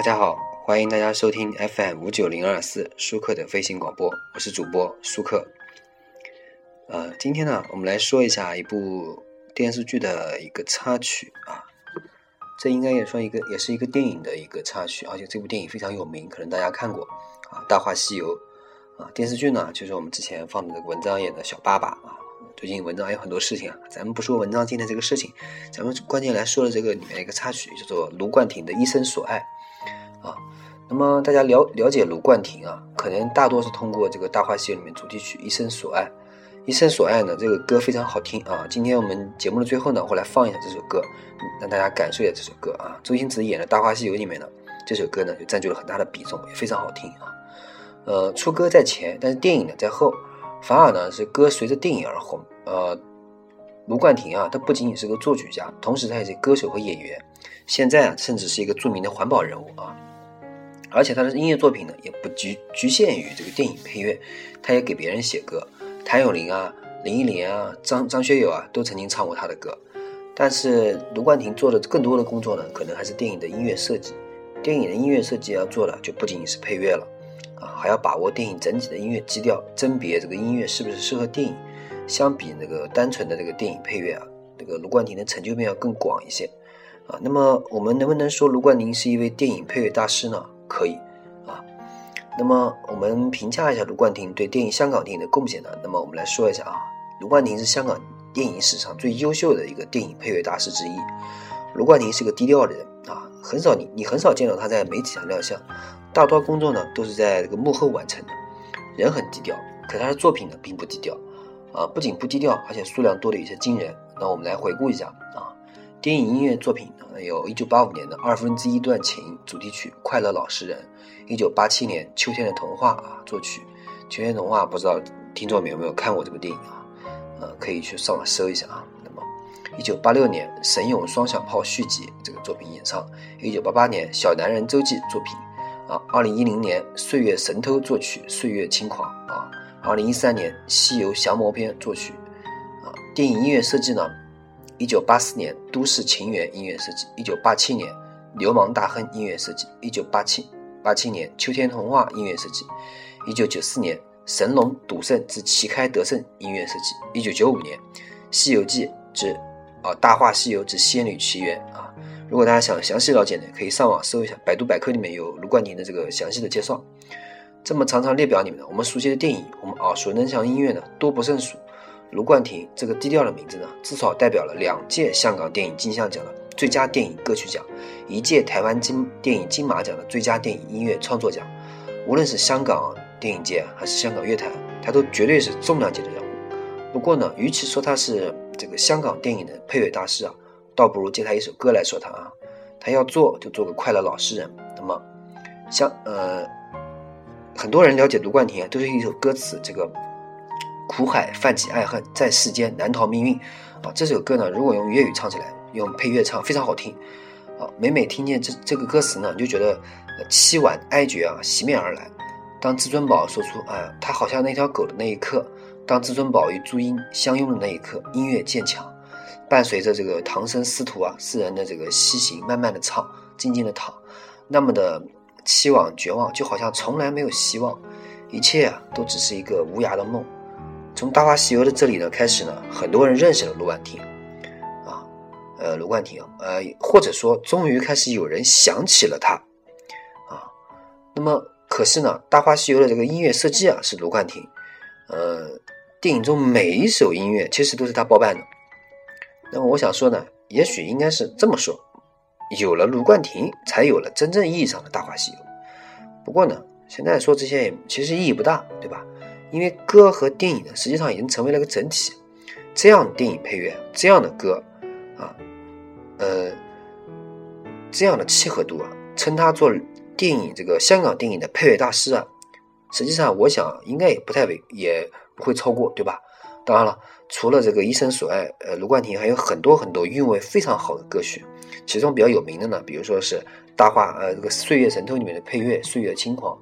大家好，欢迎大家收听 FM 五九零二四舒克的飞行广播，我是主播舒克。呃，今天呢，我们来说一下一部电视剧的一个插曲啊，这应该也算一个，也是一个电影的一个插曲，而且这部电影非常有名，可能大家看过啊，《大话西游》啊，电视剧呢就是我们之前放的这个文章演的小爸爸啊。最近文章还有很多事情啊，咱们不说文章今天这个事情，咱们关键来说的这个里面一个插曲，叫做卢冠廷的一生所爱啊。那么大家了了解卢冠廷啊，可能大多是通过这个《大话西游》里面主题曲《一生所爱》。《一生所爱》呢，这个歌非常好听啊。今天我们节目的最后呢，我来放一下这首歌，让大家感受一下这首歌啊。周星驰演的《大话西游》里面呢，这首歌呢就占据了很大的比重，也非常好听啊。呃，出歌在前，但是电影呢在后。反而呢是歌随着电影而红。呃，卢冠廷啊，他不仅仅是个作曲家，同时他也是歌手和演员。现在啊，甚至是一个著名的环保人物啊。而且他的音乐作品呢，也不局局限于这个电影配乐，他也给别人写歌。谭咏麟啊、林忆莲啊、张张学友啊，都曾经唱过他的歌。但是卢冠廷做的更多的工作呢，可能还是电影的音乐设计。电影的音乐设计要做的，就不仅仅是配乐了。啊，还要把握电影整体的音乐基调，甄别这个音乐是不是适合电影。相比那个单纯的这个电影配乐啊，这个卢冠廷的成就面要更广一些。啊，那么我们能不能说卢冠廷是一位电影配乐大师呢？可以。啊，那么我们评价一下卢冠廷对电影香港电影的贡献呢？那么我们来说一下啊，卢冠廷是香港电影史上最优秀的一个电影配乐大师之一。卢冠廷是个低调的人啊，很少你你很少见到他在媒体上亮相。大多工作呢都是在这个幕后完成的，人很低调，可他的作品呢并不低调，啊，不仅不低调，而且数量多的有些惊人。那我们来回顾一下啊，电影音乐作品呢，有一九八五年的二分之一段情主题曲《快乐老实人》，一九八七年《秋天的童话》啊作曲，《秋天童话》不知道听众们有没有看过这部电影啊？呃，可以去上网搜一下啊。那么，一九八六年《神勇双响炮》续集这个作品演唱，一九八八年《小男人周记》作品。啊，二零一零年《岁月神偷》作曲《岁月轻狂》啊，二零一三年《西游降魔篇》作曲啊，电影音乐设计呢，一九八四年《都市情缘》音乐设计，一九八七年《流氓大亨》音乐设计，一九八七八七年《秋天童话》音乐设计，一九九四年《神龙赌圣之旗开得胜》音乐设计，一九九五年《西游记之啊大话西游之仙女奇缘》啊。如果大家想详细了解呢，可以上网搜一下，百度百科里面有卢冠廷的这个详细的介绍。这么长长列表里面呢，我们熟悉的电影，我们耳熟能详音乐呢多不胜数。卢冠廷这个低调的名字呢，至少代表了两届香港电影金像奖的最佳电影歌曲奖，一届台湾金电影金马奖的最佳电影音乐创作奖。无论是香港电影界还是香港乐坛，他都绝对是重量级的人物。不过呢，与其说他是这个香港电影的配乐大师啊。倒不如借他一首歌来说他啊，他要做就做个快乐老实人。那么，像呃，很多人了解卢冠廷啊，都是一首歌词，这个苦海泛起爱恨，在世间难逃命运啊。这首歌呢，如果用粤语唱起来，用配乐唱，非常好听啊。每每听见这这个歌词呢，你就觉得凄婉哀绝啊，袭面而来。当至尊宝说出“啊，他好像那条狗”的那一刻，当至尊宝与朱茵相拥的那一刻，音乐渐强。伴随着这个唐僧师徒啊四人的这个西行，慢慢的唱，静静的躺，那么的期望绝望，就好像从来没有希望，一切啊都只是一个无涯的梦。从《大话西游》的这里呢开始呢，很多人认识了卢冠廷，啊，呃，卢冠廷，呃，或者说终于开始有人想起了他，啊，那么可是呢，《大话西游》的这个音乐设计啊是卢冠廷，呃，电影中每一首音乐其实都是他包办的。那么我想说呢，也许应该是这么说：有了卢冠廷，才有了真正意义上的《大话西游》。不过呢，现在说这些也其实意义不大，对吧？因为歌和电影呢，实际上已经成为了个整体。这样的电影配乐，这样的歌，啊，呃，这样的契合度啊，称他做电影这个香港电影的配乐大师啊，实际上我想应该也不太为，也不会超过，对吧？当然了。除了这个一生所爱，呃，卢冠廷还有很多很多韵味非常好的歌曲，其中比较有名的呢，比如说是《大话》呃，这个《岁月神偷》里面的配乐《岁月轻狂》。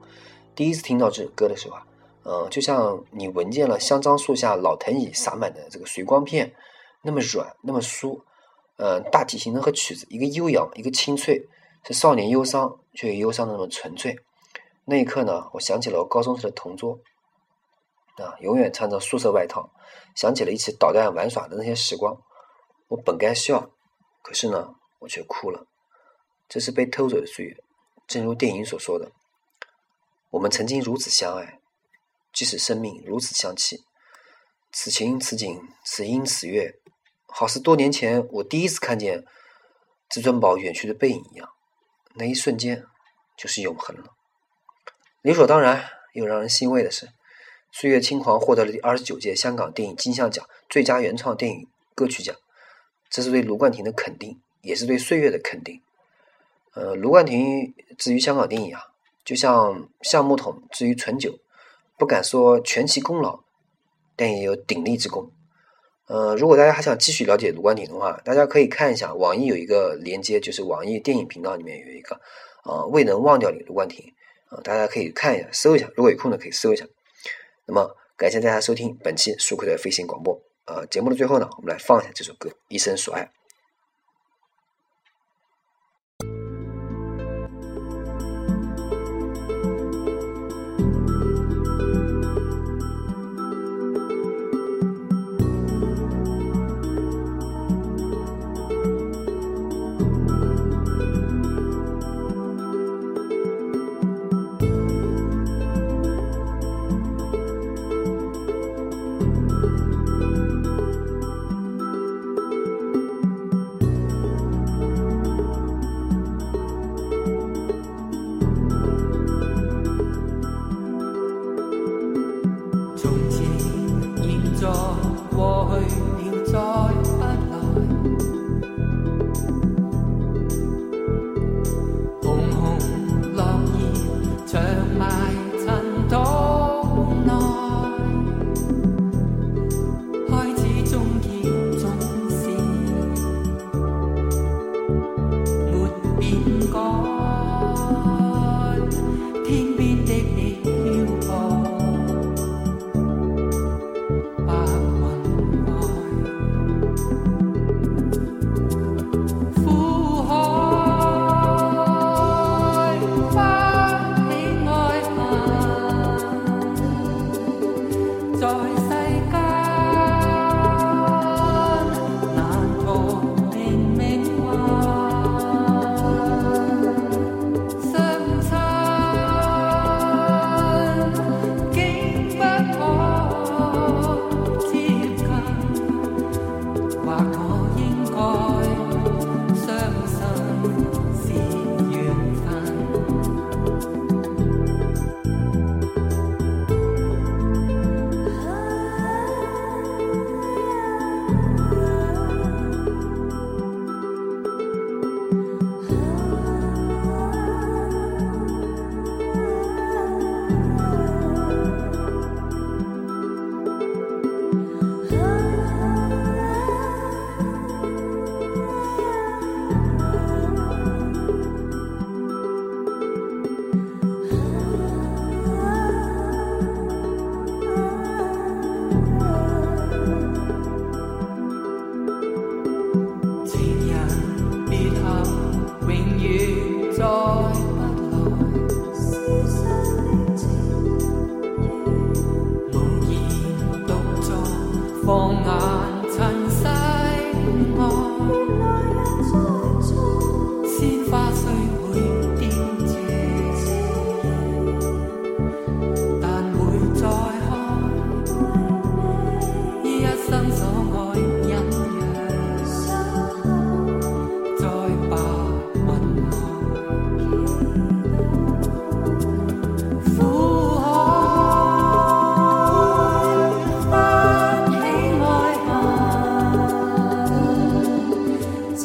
第一次听到这首歌的时候啊，嗯，就像你闻见了香樟树下老藤椅洒满的这个水光片，那么软，那么酥，嗯，大体形成和曲子，一个悠扬，一个清脆，是少年忧伤，却又忧伤的那么纯粹。那一刻呢，我想起了我高中时的同桌，啊，永远穿着宿舍外套，想起了一起捣蛋玩耍的那些时光。我本该笑，可是呢，我却哭了。这是被偷走的岁月，正如电影所说的，我们曾经如此相爱，即使生命如此相弃，此情此景此音此乐，好似多年前我第一次看见至尊宝远去的背影一样，那一瞬间就是永恒了。理所当然又让人欣慰的是，《岁月轻狂》获得了第二十九届香港电影金像奖最佳原创电影歌曲奖，这是对卢冠廷的肯定，也是对岁月的肯定。呃，卢冠廷至于香港电影啊，就像橡木桶至于醇酒，不敢说全其功劳，但也有鼎力之功。呃，如果大家还想继续了解卢冠廷的话，大家可以看一下网易有一个连接，就是网易电影频道里面有一个呃未能忘掉你卢冠廷啊，大家可以看一下，搜一下，如果有空的可以搜一下。那么，感谢大家收听本期舒克的飞行广播。呃，节目的最后呢，我们来放一下这首歌《一生所爱》。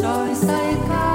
在世间